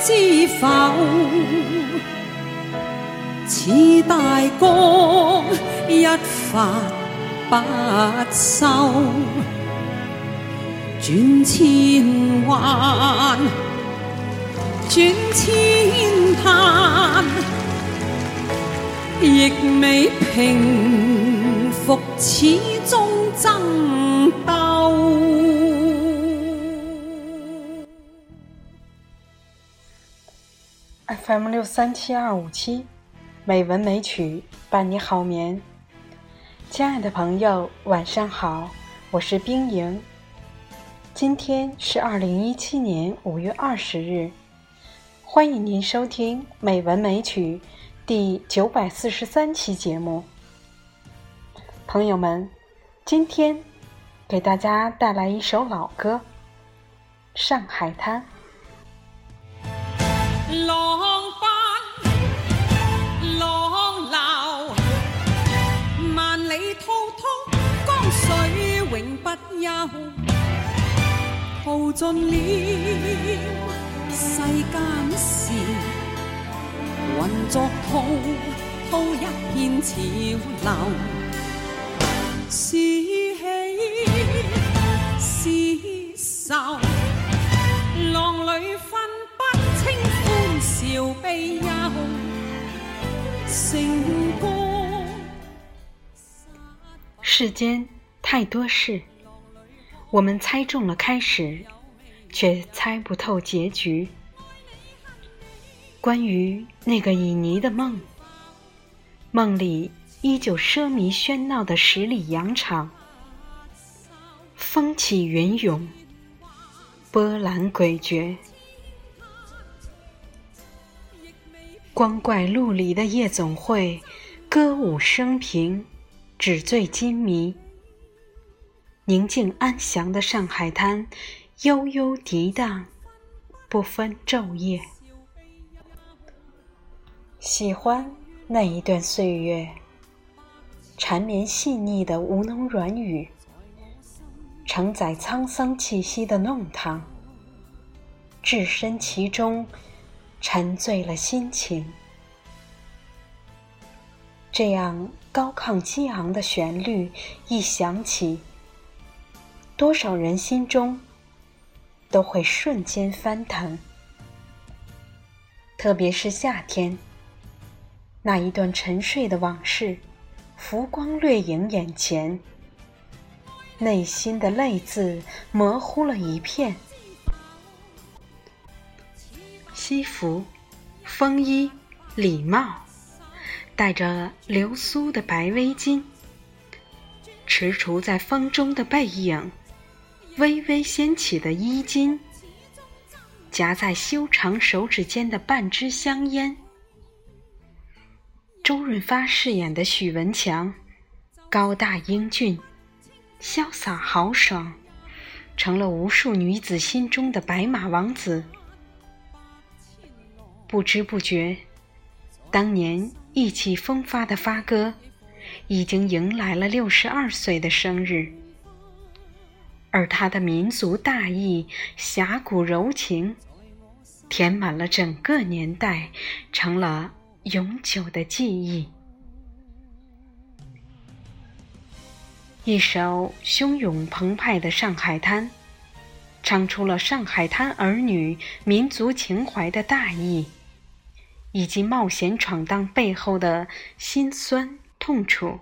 知否？似大江一发不收，转千弯，转千叹，亦未平复，始终争斗。FM 六三七二五七，美文美曲伴你好眠。亲爱的朋友，晚上好，我是冰莹。今天是二零一七年五月二十日，欢迎您收听《美文美曲》第九百四十三期节目。朋友们，今天给大家带来一首老歌《上海滩》。耗尽了世间事，浑作滔滔一片潮流，是喜是愁，浪里分不清欢笑悲忧，成功。世间太多事。我们猜中了开始，却猜不透结局。关于那个旖旎的梦，梦里依旧奢靡喧闹的十里洋场，风起云涌，波澜诡谲。光怪陆离的夜总会，歌舞升平，纸醉金迷。宁静安详的上海滩，悠悠涤荡，不分昼夜。喜欢那一段岁月，缠绵细腻的吴侬软语，承载沧桑气息的弄堂，置身其中，沉醉了心情。这样高亢激昂的旋律一响起。多少人心中都会瞬间翻腾，特别是夏天，那一段沉睡的往事，浮光掠影眼前，内心的泪渍模糊了一片。西服、风衣、礼帽，戴着流苏的白围巾，踟蹰在风中的背影。微微掀起的衣襟，夹在修长手指间的半支香烟。周润发饰演的许文强，高大英俊，潇洒豪爽，成了无数女子心中的白马王子。不知不觉，当年意气风发的发哥，已经迎来了六十二岁的生日。而他的民族大义、侠骨柔情，填满了整个年代，成了永久的记忆。一首汹涌澎湃的《上海滩》，唱出了上海滩儿女民族情怀的大义，以及冒险闯荡背后的辛酸痛楚。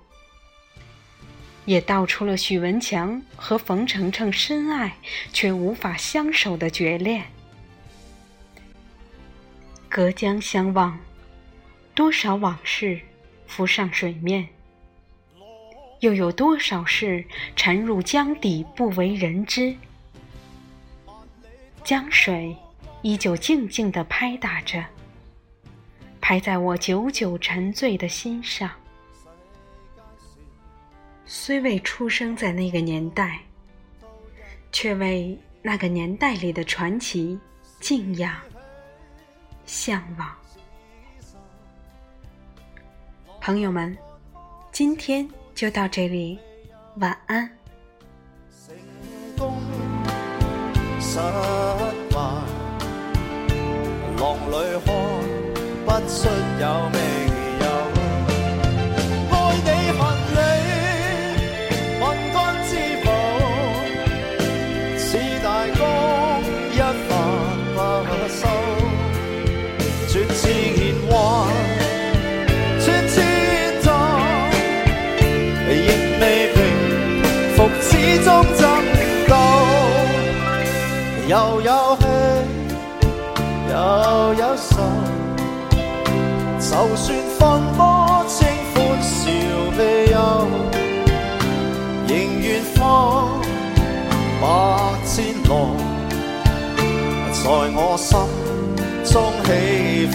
也道出了许文强和冯程程深爱却无法相守的决恋。隔江相望，多少往事浮上水面，又有多少事沉入江底不为人知？江水依旧静静地拍打着，拍在我久久沉醉的心上。虽未出生在那个年代，却为那个年代里的传奇敬仰、向往。朋友们，今天就到这里，晚安。浪里看就算分波清欢笑悲忧，仍愿放百千浪，在我心中起伏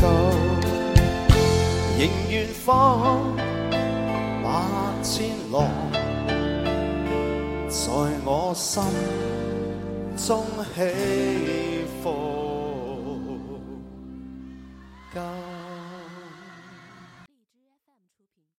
够，仍愿放百千浪，在我心。中起伏。God.